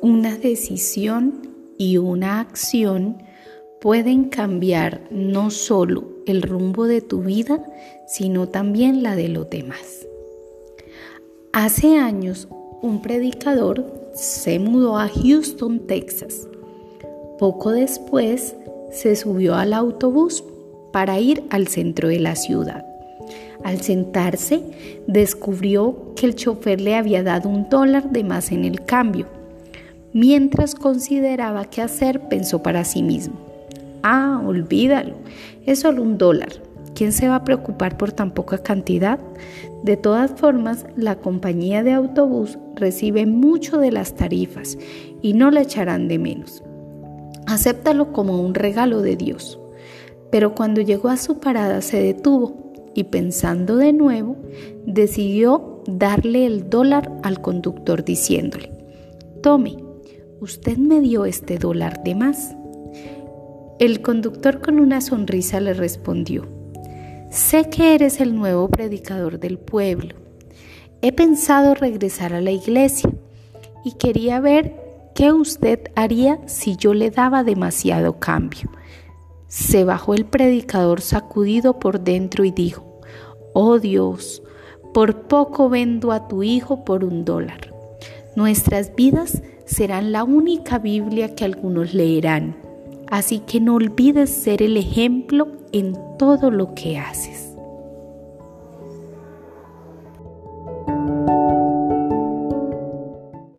Una decisión y una acción pueden cambiar no solo el rumbo de tu vida, sino también la de los demás. Hace años, un predicador se mudó a Houston, Texas. Poco después, se subió al autobús para ir al centro de la ciudad. Al sentarse, descubrió que el chofer le había dado un dólar de más en el cambio. Mientras consideraba qué hacer, pensó para sí mismo. Ah, olvídalo, es solo un dólar. ¿Quién se va a preocupar por tan poca cantidad? De todas formas, la compañía de autobús recibe mucho de las tarifas y no le echarán de menos. Acéptalo como un regalo de Dios. Pero cuando llegó a su parada se detuvo y pensando de nuevo, decidió darle el dólar al conductor diciéndole, tome, usted me dio este dólar de más. El conductor con una sonrisa le respondió, sé que eres el nuevo predicador del pueblo. He pensado regresar a la iglesia y quería ver qué usted haría si yo le daba demasiado cambio. Se bajó el predicador sacudido por dentro y dijo, Oh Dios, por poco vendo a tu hijo por un dólar. Nuestras vidas serán la única Biblia que algunos leerán Así que no olvides ser el ejemplo en todo lo que haces.